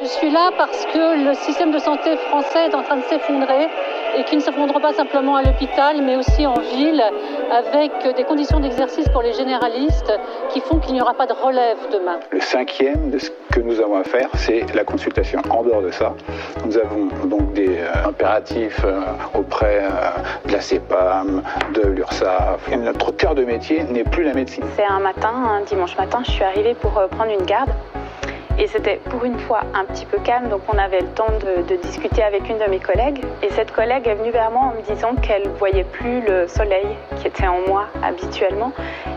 Je suis là parce que le système de santé français est en train de s'effondrer et qui ne s'effondre pas simplement à l'hôpital mais aussi en ville avec des conditions d'exercice pour les généralistes qui font qu'il n'y aura pas de relève demain. Le cinquième de ce que nous avons à faire, c'est la consultation. En dehors de ça, nous avons donc des euh, impératifs euh, auprès euh, de la CEPAM, de l'URSSAF. Et notre cœur de métier n'est plus la médecine. C'est un matin, un dimanche matin, je suis arrivée pour euh, prendre une garde. Et c'était pour une fois un petit peu calme, donc on avait le temps de, de discuter avec une de mes collègues. Et cette collègue est venue vers moi en me disant qu'elle voyait plus le soleil qui était en moi habituellement.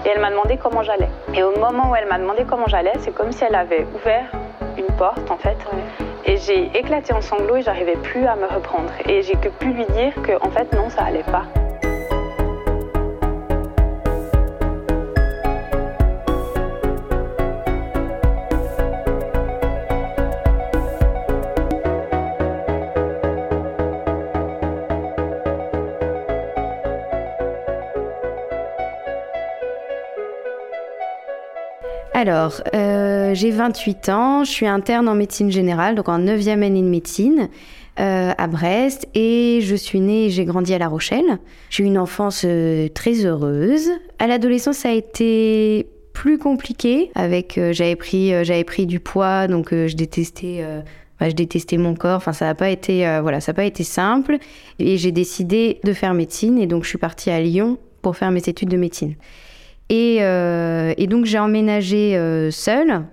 Et elle m'a demandé comment j'allais. Et au moment où elle m'a demandé comment j'allais, c'est comme si elle avait ouvert une porte en fait. Et j'ai éclaté en sanglots et j'arrivais plus à me reprendre. Et j'ai que pu lui dire que en fait non, ça allait pas. Alors, euh, j'ai 28 ans, je suis interne en médecine générale, donc en 9e année de médecine euh, à Brest, et je suis née et j'ai grandi à La Rochelle. J'ai eu une enfance euh, très heureuse. À l'adolescence, ça a été plus compliqué. Avec, j'avais pris, pris du poids, donc je détestais. je détestais mon corps. Enfin, ça n'a pas été, voilà, ça n'a pas été simple. Et j'ai décidé de faire médecine, et donc je suis partie à Lyon pour faire mes études de médecine. Et, euh, et donc j'ai emménagé euh, seule.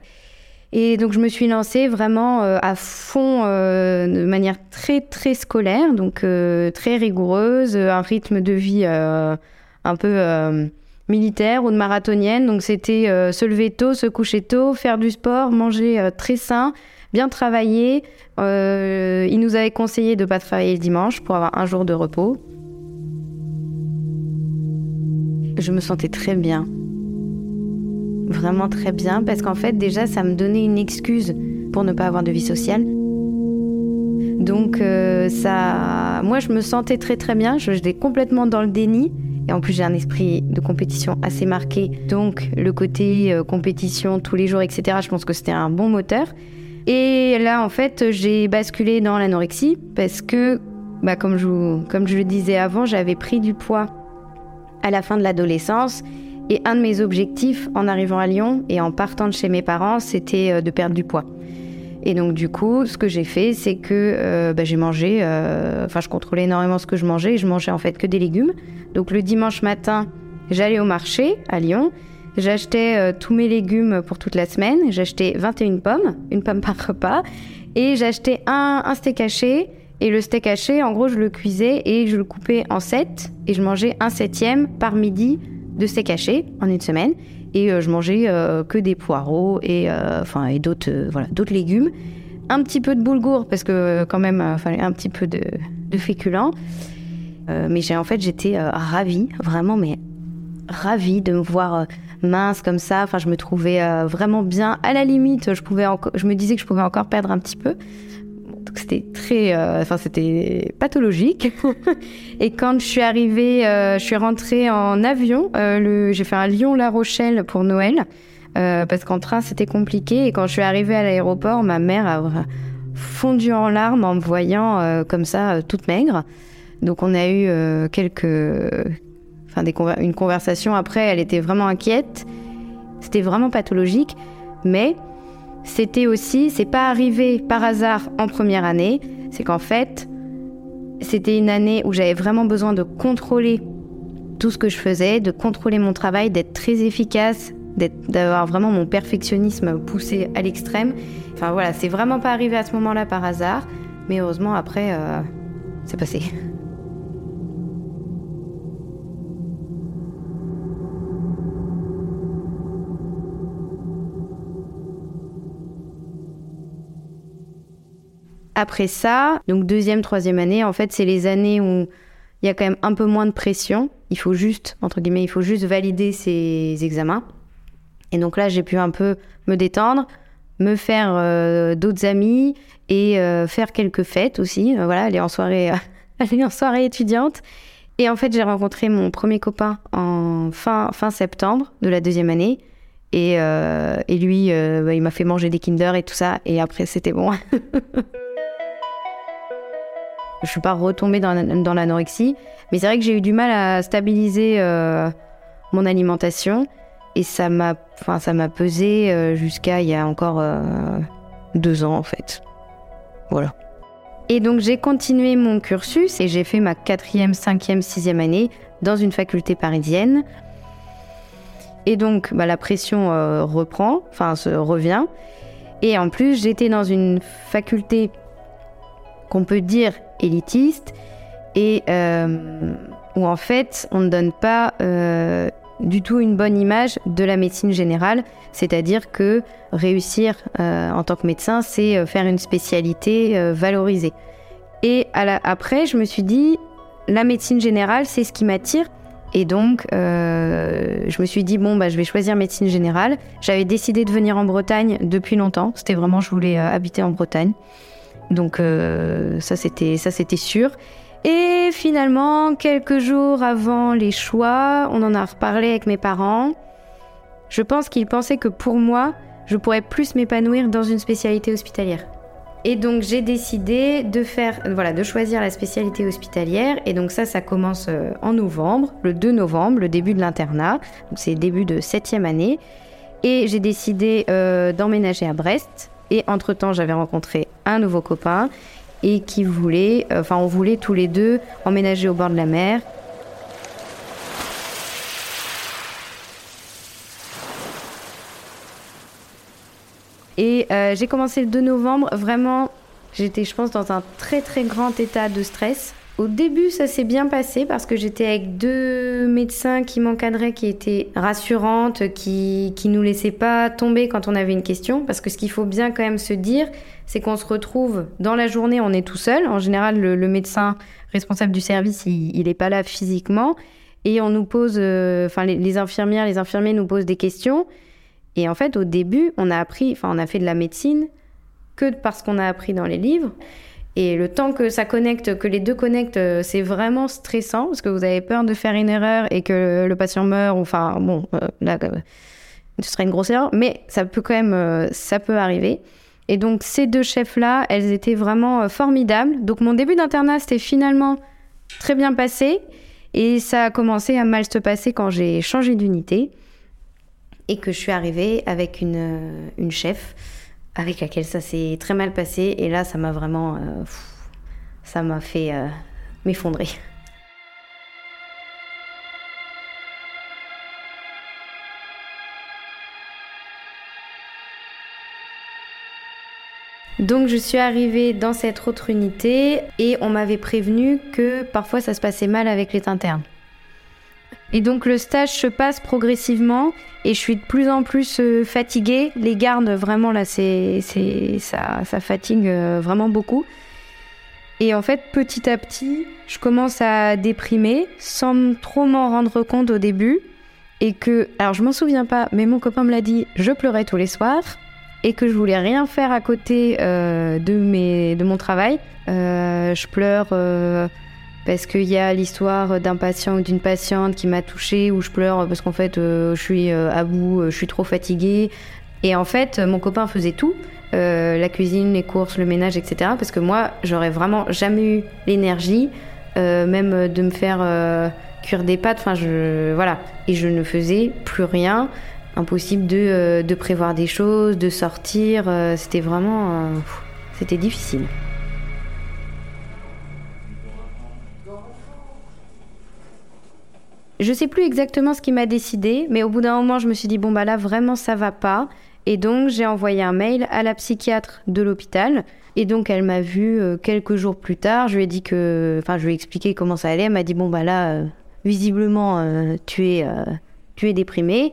Et donc je me suis lancée vraiment euh, à fond, euh, de manière très très scolaire, donc euh, très rigoureuse, un rythme de vie euh, un peu euh, militaire ou de marathonienne. Donc c'était euh, se lever tôt, se coucher tôt, faire du sport, manger euh, très sain, bien travailler. Euh, il nous avait conseillé de ne pas travailler le dimanche pour avoir un jour de repos. Je me sentais très bien. Vraiment très bien, parce qu'en fait, déjà, ça me donnait une excuse pour ne pas avoir de vie sociale. Donc, euh, ça. Moi, je me sentais très très bien, j'étais complètement dans le déni. Et en plus, j'ai un esprit de compétition assez marqué. Donc, le côté euh, compétition tous les jours, etc., je pense que c'était un bon moteur. Et là, en fait, j'ai basculé dans l'anorexie parce que, bah, comme, je, comme je le disais avant, j'avais pris du poids à la fin de l'adolescence. Et un de mes objectifs en arrivant à Lyon et en partant de chez mes parents, c'était euh, de perdre du poids. Et donc du coup, ce que j'ai fait, c'est que euh, bah, j'ai mangé, euh, enfin je contrôlais énormément ce que je mangeais, et je mangeais en fait que des légumes. Donc le dimanche matin, j'allais au marché à Lyon, j'achetais tous mes légumes pour toute la semaine, j'achetais 21 pommes, une pomme par repas, et j'achetais un, un steak haché, et le steak haché, en gros, je le cuisais et je le coupais en 7, et je mangeais un septième par midi de steak haché en une semaine. Et euh, je mangeais euh, que des poireaux et, euh, enfin, et d'autres voilà, légumes. Un petit peu de boulgour, parce que quand même, fallait un petit peu de, de féculents. Mais j'ai en fait, j'étais ravie, vraiment, mais ravie de me voir mince comme ça. Enfin, je me trouvais vraiment bien. À la limite, je, pouvais je me disais que je pouvais encore perdre un petit peu. C'était très, euh, enfin c'était pathologique. et quand je suis arrivée, euh, je suis rentrée en avion. Euh, j'ai fait un Lyon-La Rochelle pour Noël parce qu'en train c'était compliqué. Et quand je suis arrivée à l'aéroport, ma mère a fondu en larmes en me voyant comme ça, toute maigre. Donc on a eu quelques, enfin conver- une conversation après. Elle était vraiment inquiète. C'était vraiment pathologique, mais c'était aussi, c'est pas arrivé par hasard en première année, c'est qu'en fait, c'était une année où j'avais vraiment besoin de contrôler tout ce que je faisais, de contrôler mon travail, d'être très efficace, d'avoir vraiment mon perfectionnisme poussé à l'extrême. Enfin voilà, c'est vraiment pas arrivé à ce moment-là par hasard, mais heureusement après, euh, c'est passé. Après ça, donc deuxième, troisième année, en fait, c'est les années où il y a quand même un peu moins de pression. Il faut juste, entre guillemets, il faut juste valider ses examens. Et donc là, j'ai pu un peu me détendre, me faire euh, d'autres amis et euh, faire quelques fêtes aussi. Euh, voilà, aller en soirée, aller en soirée étudiante. Et en fait, j'ai rencontré mon premier copain en fin, fin septembre de la deuxième année. Et, et lui, bah, il m'a fait manger des Kinder et tout ça. Et après, c'était bon. Je suis pas retombée dans, l'anorexie, mais c'est vrai que j'ai eu du mal à stabiliser euh, mon alimentation et ça m'a, enfin, ça m'a pesé euh, jusqu'à il y a encore euh, deux ans en fait. Voilà. Et donc j'ai continué mon cursus et j'ai fait ma quatrième, cinquième, sixième année dans une faculté parisienne. Et donc bah, la pression reprend, enfin se revient. Et en plus j'étais dans une faculté qu'on peut dire élitiste et euh, où en fait on ne donne pas euh, du tout une bonne image de la médecine générale, c'est-à-dire que réussir euh, en tant que médecin, c'est faire une spécialité valorisée. Et après, je me suis dit, la médecine générale, c'est ce qui m'attire. Et donc, je me suis dit, bon, bah, je vais choisir médecine générale. J'avais décidé de venir en Bretagne depuis longtemps. C'était vraiment, je voulais habiter en Bretagne. Donc euh, ça c'était ça c'était sûr. Et finalement, quelques jours avant les choix, on en a reparlé avec mes parents. Je pense qu'ils pensaient que pour moi, je pourrais plus m'épanouir dans une spécialité hospitalière. Et donc j'ai décidé de faire, voilà, de choisir la spécialité hospitalière. Et donc ça, ça commence euh, en novembre, le 2 novembre, le début de l'internat. c'est le début de septième année. Et j'ai décidé euh, d'emménager à Brest et entre-temps, j'avais rencontré un nouveau copain et qui voulait, euh, enfin, on voulait tous les deux emménager au bord de la mer. Et euh, j'ai commencé le 2 novembre, vraiment, j'étais, je pense, dans un très très grand état de stress. Au début, ça s'est bien passé parce que j'étais avec deux médecins qui m'encadraient, qui étaient rassurantes, qui, qui nous laissaient pas tomber quand on avait une question. Parce que ce qu'il faut bien quand même se dire, c'est qu'on se retrouve dans la journée, on est tout seul. En général, le, médecin responsable du service, il n'est pas là physiquement. Et on nous pose, euh, enfin, les, les, infirmières, les infirmiers nous posent des questions. Et en fait, au début, on a appris, enfin, on a fait de la médecine que parce qu'on a appris dans les livres. Et le temps que ça connecte, que les deux connectent, euh, c'est vraiment stressant parce que vous avez peur de faire une erreur et que le patient meurt. Enfin, bon, euh, là, euh, ce serait une grosse erreur, mais ça peut quand même, ça peut arriver. Et donc ces deux chefs-là, elles étaient vraiment formidables. Donc mon début d'internat, c'était finalement très bien passé. Et ça a commencé à mal se passer quand j'ai changé d'unité et que je suis arrivée avec une, une chef avec laquelle ça s'est très mal passé. Et là, ça m'a vraiment. Euh, ça m'a fait euh, m'effondrer. Donc je suis arrivée dans cette autre unité et on m'avait prévenu que parfois ça se passait mal avec les internes. Et donc le stage se passe progressivement et je suis de plus en plus euh, fatiguée. Les gardes, vraiment là, c'est, ça fatigue euh, vraiment beaucoup. Et en fait, petit à petit, je commence à déprimer sans trop m'en rendre compte au début. Et que, alors je m'en souviens pas, mais mon copain me l'a dit, je pleurais tous les soirs et que je voulais rien faire à côté euh, de, mes, de mon travail. je pleure parce qu'il y a l'histoire d'un patient ou d'une patiente qui m'a touchée, où je pleure parce qu'en fait euh, je suis euh, à bout, euh, je suis trop fatiguée. Et en fait, mon copain faisait tout, la cuisine, les courses, le ménage, etc. Parce que moi, j'aurais vraiment jamais eu l'énergie, même de me faire cuire des pâtes. Enfin, voilà, et je ne faisais plus rien. Impossible de, de prévoir des choses, de sortir. c'était vraiment, c'était difficile. Je sais plus exactement ce qui m'a décidé, mais au bout d'un moment, je me suis dit bon bah là vraiment ça va pas. Et donc, j'ai envoyé un mail à la psychiatre de l'hôpital. Et donc, elle m'a vue euh, quelques jours plus tard. Je lui ai dit que. Enfin, je lui ai expliqué comment ça allait. Elle m'a dit Bon, bah là, euh, visiblement, euh, tu, es, tu es déprimée.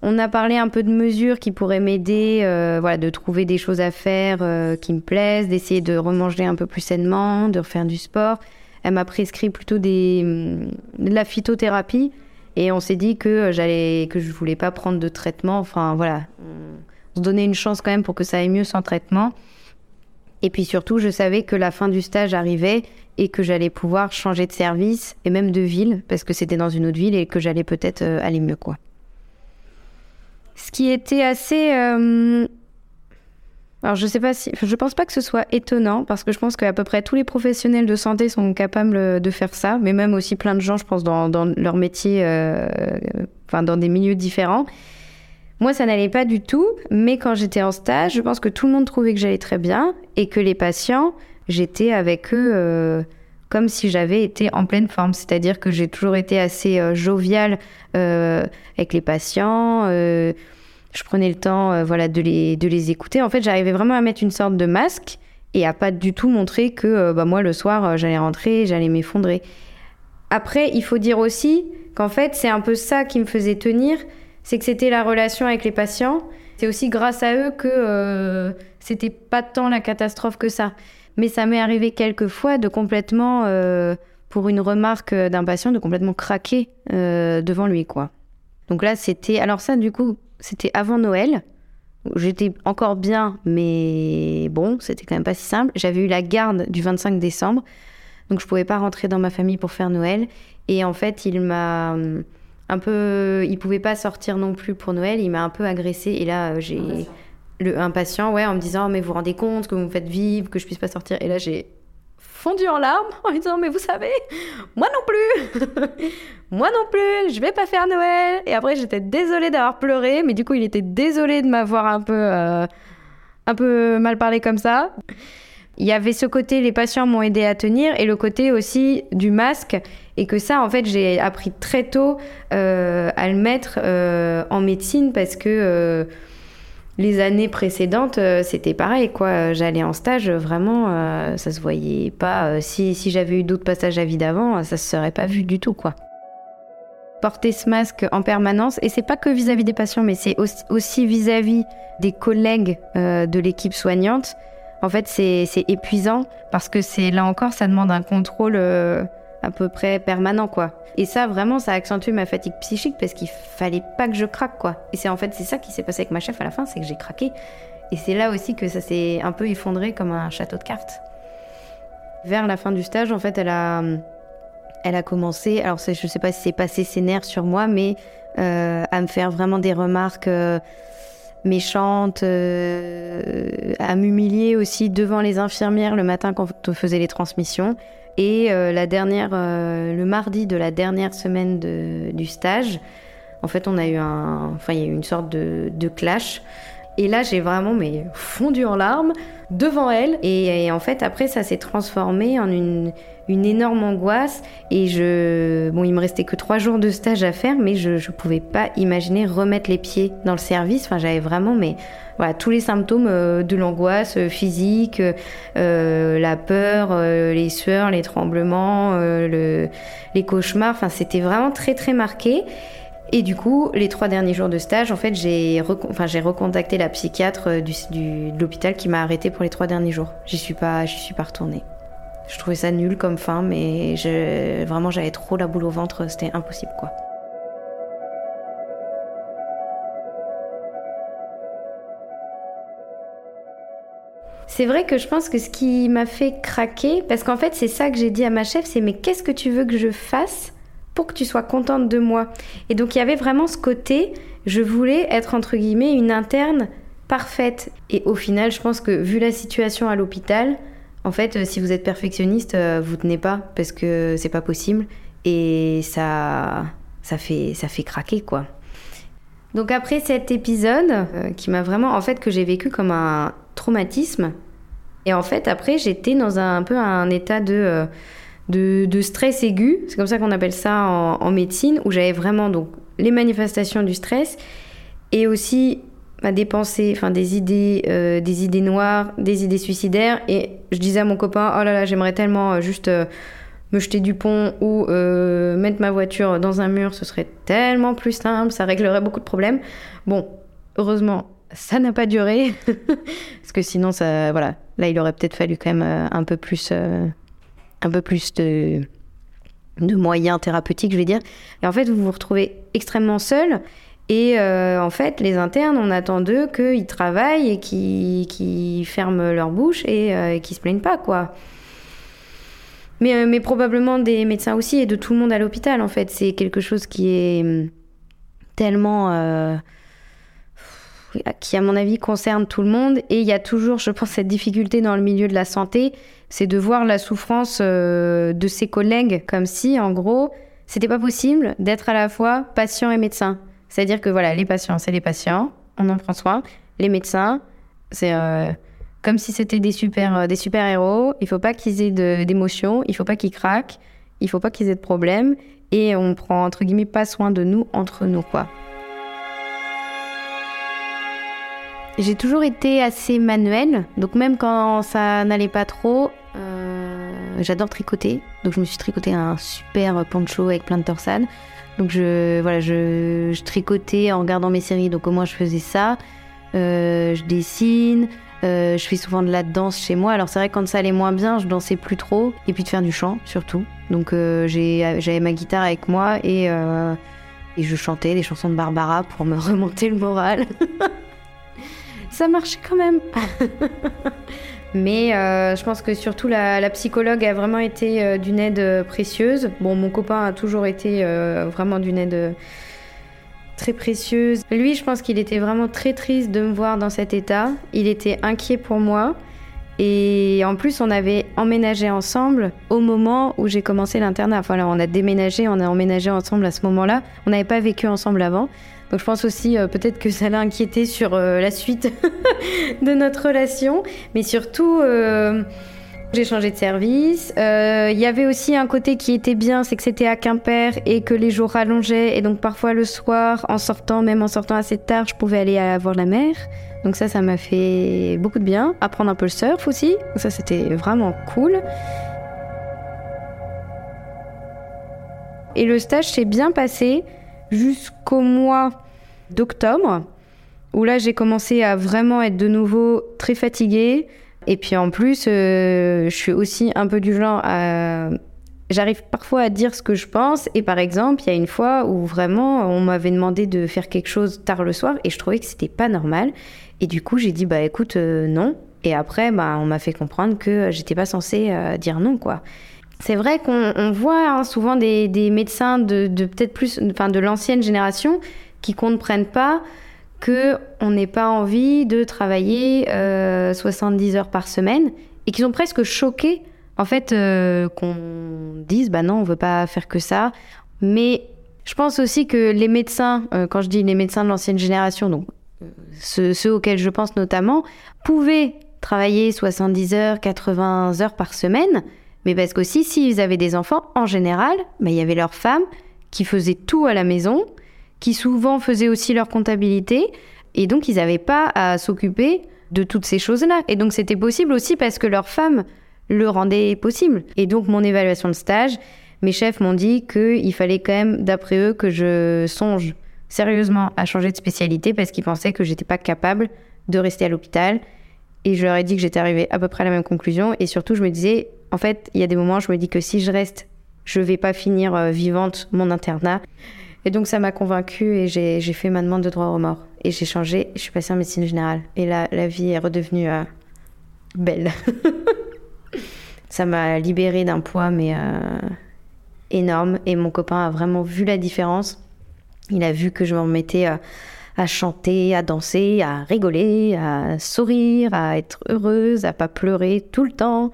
On a parlé un peu de mesures qui pourraient m'aider, voilà, de trouver des choses à faire qui me plaisent, d'essayer de remanger un peu plus sainement, de refaire du sport. Elle m'a prescrit plutôt de la phytothérapie. Et on s'est dit que j'allais, que je voulais pas prendre de traitement. Enfin, voilà. On se donnait une chance quand même pour que ça aille mieux sans traitement. Et puis surtout, je savais que la fin du stage arrivait et que j'allais pouvoir changer de service et même de ville parce que c'était dans une autre ville et que j'allais peut-être euh, aller mieux, quoi. Ce qui était assez euh, alors je sais pas si, je pense pas que ce soit étonnant parce que je pense qu'à peu près tous les professionnels de santé sont capables de faire ça, mais même aussi plein de gens, je pense, dans, leur métier, euh, enfin dans des milieux différents. Moi, ça n'allait pas du tout, mais quand j'étais en stage, je pense que tout le monde trouvait que j'allais très bien et que les patients, j'étais avec eux euh, comme si j'avais été en pleine forme. C'est-à-dire que j'ai toujours été assez euh, joviale avec les patients je prenais le temps euh, voilà, de, les, de les écouter. En fait, j'arrivais vraiment à mettre une sorte de masque et à pas du tout montrer que euh, bah, moi, le soir, euh, j'allais rentrer, j'allais m'effondrer. Après, il faut dire aussi qu'en fait, c'est un peu ça qui me faisait tenir, c'est que c'était la relation avec les patients. C'est aussi grâce à eux que c'était pas tant la catastrophe que ça. Mais ça m'est arrivé quelques fois de complètement, pour une remarque d'un patient, de complètement craquer devant lui, quoi. Donc là, c'était. Alors, ça, du coup, c'était avant Noël. J'étais encore bien, mais bon, c'était quand même pas si simple. J'avais eu la garde du 25 décembre, donc je pouvais pas rentrer dans ma famille pour faire Noël. Et en fait, il m'a euh, un peu, il pouvait pas sortir non plus pour Noël. Il m'a un peu agressé. Et là, euh, j'ai le un patient, ouais, en me disant, mais vous vous rendez compte que vous me faites vivre, que je puisse pas sortir. Et là, j'ai fondu en larmes en lui disant mais vous savez moi non plus. Moi non plus je vais pas faire Noël. Et après j'étais désolée d'avoir pleuré mais du coup il était désolé de m'avoir un peu euh, un peu mal parlé comme ça. Il y avait ce côté les patients m'ont aidé à tenir et le côté aussi du masque. Et que ça en fait j'ai appris très tôt euh, à le mettre euh, en médecine parce que les années précédentes, euh, c'était pareil, quoi. J'allais en stage, vraiment, euh, ça se voyait pas. Euh, si, si j'avais eu d'autres passages à vie d'avant, ça se serait pas vu du tout, quoi. Porter ce masque en permanence, et c'est pas que vis-à-vis des patients, mais c'est aussi vis-à-vis des collègues de l'équipe soignante. En fait, c'est épuisant parce que c'est là encore, ça demande un contrôle à peu près permanent quoi. Et ça vraiment ça a accentué ma fatigue psychique parce qu'il fallait pas que je craque quoi. Et c'est en fait c'est ça qui s'est passé avec ma chef à la fin, c'est que j'ai craqué. Et c'est là aussi que ça s'est un peu effondré comme un château de cartes. Vers la fin du stage en fait elle a elle a commencé, alors je sais pas si c'est passé ses nerfs sur moi, mais euh, à me faire vraiment des remarques euh, méchantes, euh, à m'humilier aussi devant les infirmières le matin quand on faisait les transmissions. Et euh, euh, le mardi de la dernière semaine du stage, en fait, on a eu un, enfin, il y a eu une sorte de, clash. Et là, j'ai vraiment mais fondu en larmes devant elle. Et, en fait, après, ça s'est transformé en une, énorme angoisse. Et je, bon, il me restait que trois jours de stage à faire, mais je, ne pouvais pas imaginer remettre les pieds dans le service. Enfin, j'avais vraiment mais voilà, tous les symptômes euh, de l'angoisse euh, physique, euh, la peur, les sueurs, les tremblements, le, les cauchemars. Enfin, c'était vraiment très très marqué. Et du coup, les trois derniers jours de stage, en fait, j'ai recontacté la psychiatre du de l'hôpital qui m'a arrêté pour les trois derniers jours. J'y suis pas, j'y suis pas retournée. Je trouvais ça nul comme fin, mais vraiment, j'avais trop la boule au ventre, c'était impossible, quoi. C'est vrai que je pense que ce qui m'a fait craquer, parce qu'en fait c'est ça que j'ai dit à ma chef, c'est mais qu'est-ce que tu veux que je fasse pour que tu sois contente de moi Et donc il y avait vraiment ce côté, je voulais être entre guillemets une interne parfaite. Et au final, je pense que vu la situation à l'hôpital, en fait, euh, si vous êtes perfectionniste, euh, vous tenez pas parce que c'est pas possible et ça, ça fait, ça fait craquer quoi. Donc après cet épisode, euh, qui m'a vraiment, en fait, que j'ai vécu comme un traumatisme, et en fait, après, j'étais dans un, peu un état de, de, stress aigu, c'est comme ça qu'on appelle ça en, médecine, où j'avais vraiment donc les manifestations du stress et aussi à dépenser enfin des idées euh, des idées noires des idées suicidaires. Et je disais à mon copain oh là là j'aimerais tellement euh, juste euh, me jeter du pont ou mettre ma voiture dans un mur ce serait tellement plus simple ça réglerait beaucoup de problèmes bon heureusement ça n'a pas duré parce que sinon ça voilà là il aurait peut-être fallu quand même un peu plus un peu plus de moyens thérapeutiques je vais dire et en fait vous vous retrouvez extrêmement seul et euh, en fait, les internes, on attend d'eux qu'ils travaillent et qu'ils ferment leur bouche et, euh, se plaignent pas, quoi. Mais, euh, mais, probablement des médecins aussi et de tout le monde à l'hôpital, en fait. C'est quelque chose qui est hum, tellement. Qui, à mon avis, concerne tout le monde. Et il y a toujours, je pense, cette difficulté dans le milieu de la santé, c'est de voir la souffrance de ses collègues comme si, en gros, c'était pas possible d'être à la fois patient et médecin. C'est-à-dire que voilà, les patients, c'est les patients, on en prend soin. Les médecins, c'est euh, comme si c'était des super, euh, des super héros. Il faut pas qu'ils aient d'émotions, il faut pas qu'ils craquent, il faut pas qu'ils aient de problèmes, et on prend entre guillemets pas soin de nous entre nous, quoi. J'ai toujours été assez manuelle, donc même quand ça n'allait pas trop, euh, j'adore tricoter. Donc je me suis tricoté un super poncho avec plein de torsades. Donc je, voilà, je, tricotais en regardant mes séries, donc au moins je faisais ça. Euh, je dessine, euh, je fais souvent de la danse chez moi. Alors c'est vrai que quand ça allait moins bien, je dansais plus trop. Et puis de faire du chant surtout. Donc j'avais ma guitare avec moi et je chantais des chansons de Barbara pour me remonter le moral. ça marchait quand même. Mais euh, je pense que surtout la, psychologue a vraiment été euh, d'une aide euh, précieuse. Bon, mon copain a toujours été vraiment d'une aide très précieuse. Lui, je pense qu'il était vraiment très triste de me voir dans cet état. Il était inquiet pour moi. Et en plus, on avait emménagé ensemble au moment où j'ai commencé l'internat. Enfin, là, on a déménagé, on a emménagé ensemble à ce moment-là. On n'avait pas vécu ensemble avant. Donc je pense aussi euh, peut-être que ça l'a inquiété sur euh, la suite de notre relation, mais surtout euh, j'ai changé de service. Il y avait aussi un côté qui était bien, c'est que c'était à Quimper et que les jours rallongeaient et donc parfois le soir, en sortant, même en sortant assez tard, je pouvais aller voir la mer. Donc ça, ça m'a fait beaucoup de bien. Apprendre un peu le surf aussi, ça c'était vraiment cool. Et le stage s'est bien passé jusqu'au mois d'octobre, où là j'ai commencé à vraiment être de nouveau très fatiguée. Et puis en plus, euh, je suis aussi un peu du genre à... J'arrive parfois à dire ce que je pense. Et par exemple, il y a une fois où vraiment on m'avait demandé de faire quelque chose tard le soir et je trouvais que c'était pas normal. Et du coup, j'ai dit bah écoute, euh, non. Et après, bah, on m'a fait comprendre que j'étais pas censée euh, dire non, quoi. C'est vrai qu'on voit hein, souvent des, médecins de, peut-être plus, enfin de l'ancienne génération, qui comprennent pas que on n'ait pas envie de travailler 70 euh, heures par semaine et qui sont presque choqués en fait euh, qu'on dise bah non on veut pas faire que ça. Mais je pense aussi que les médecins euh, quand je dis les médecins de l'ancienne génération donc ceux, ceux, auxquels je pense notamment pouvaient travailler 70 heures 80 heures par semaine mais parce qu'aussi, s'ils avaient des enfants, en général, bah, il y avait leurs femmes qui faisaient tout à la maison, qui souvent faisaient aussi leur comptabilité, et donc ils n'avaient pas à s'occuper de toutes ces choses-là. Et donc c'était possible aussi parce que leurs femmes le rendaient possible. Et donc mon évaluation de stage, mes chefs m'ont dit qu'il fallait quand même, d'après eux, que je songe sérieusement à changer de spécialité parce qu'ils pensaient que j'étais pas capable de rester à l'hôpital. Et je leur ai dit que j'étais arrivée à peu près à la même conclusion. Et surtout, je me disais, en fait, il y a des moments je me dis que si je reste, je vais pas finir euh, vivante mon internat. Et donc ça m'a convaincue et j'ai fait ma demande de droit au mort. Et j'ai changé, je suis passée en médecine générale. Et là, la vie est redevenue euh, belle. ça m'a libérée d'un poids, mais euh, énorme. Et mon copain a vraiment vu la différence. Il a vu que je m'en mettais à chanter, à danser, à rigoler, à sourire, à être heureuse, à pas pleurer tout le temps.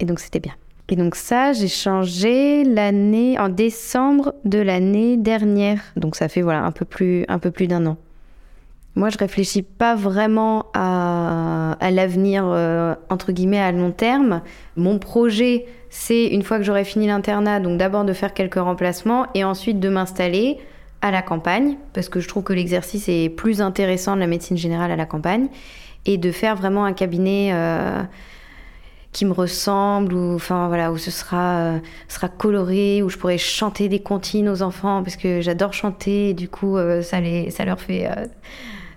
Et donc c'était bien. Et donc ça, j'ai changé l'année en décembre de l'année dernière. Donc ça fait voilà un peu plus un peu plus d'un an. Moi, je réfléchis pas vraiment à, l'avenir euh, entre guillemets à long terme. Mon projet, c'est une fois que j'aurai fini l'internat, donc d'abord de faire quelques remplacements et ensuite de m'installer à la campagne, parce que je trouve que l'exercice est plus intéressant de la médecine générale à la campagne, et de faire vraiment un cabinet euh, qui me ressemble, où, enfin, voilà, où ce sera, euh, sera coloré, où je pourrais chanter des comptines aux enfants, parce que j'adore chanter, et du coup, euh, ça, les, ça leur fait...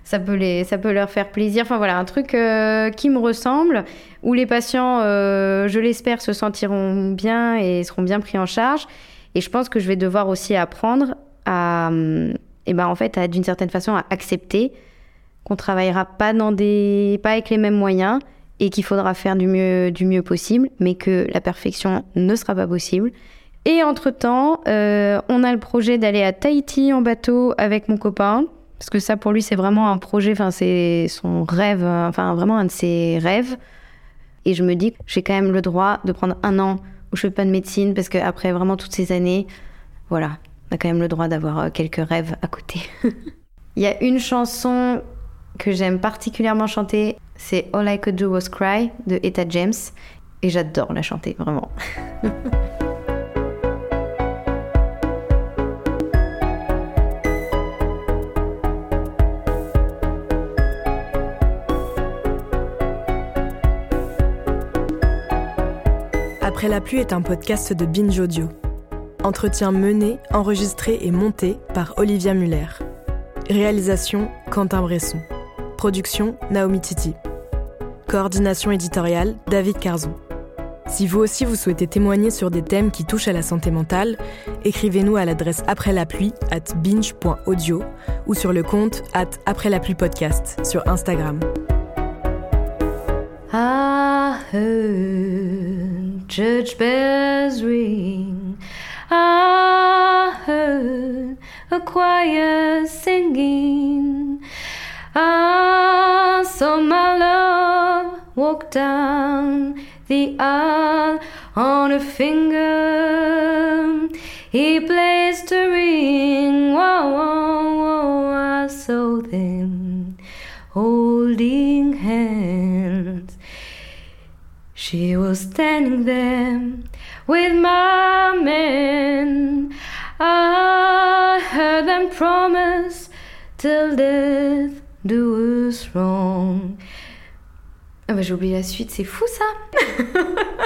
ça peut, les, ça peut leur faire plaisir. Enfin voilà, un truc qui me ressemble, où les patients, je l'espère, se sentiront bien et seront bien pris en charge. Et je pense que je vais devoir aussi apprendre et ben en fait, d'une certaine façon, à accepter qu'on travaillera pas dans des, pas avec les mêmes moyens et qu'il faudra faire du mieux, du mieux possible, mais que la perfection ne sera pas possible. Et entre-temps, euh, on a le projet d'aller à Tahiti en bateau avec mon copain, parce que ça pour lui c'est vraiment un projet, enfin c'est son rêve, enfin vraiment un de ses rêves. Et je me dis que j'ai quand même le droit de prendre un an où je fais pas de médecine, parce qu'après vraiment toutes ces années, voilà, on a quand même le droit d'avoir euh, quelques rêves à côté. Il y a une chanson que j'aime particulièrement chanter, c'est All I Could Do Was Cry de Etta James. Et j'adore la chanter, vraiment. Après la pluie est un podcast de Binge Audio. Entretien mené, enregistré et monté par Olivia Muller. Réalisation Quentin Bresson. Production Naomi Titi. Coordination éditoriale David Carzon. Si vous aussi vous souhaitez témoigner sur des thèmes qui touchent à la santé mentale, écrivez-nous à l'adresse après la pluie at binge.audio ou sur le compte at après la pluie podcast sur Instagram. I heard a choir singing. I saw my love walk down the aisle on a finger. He placed a ring. Whoa, whoa, whoa. I saw them holding hands. She was standing there with my men. I heard them promise till death do us wrong. Ah bah j'ai oublié la suite, c'est fou ça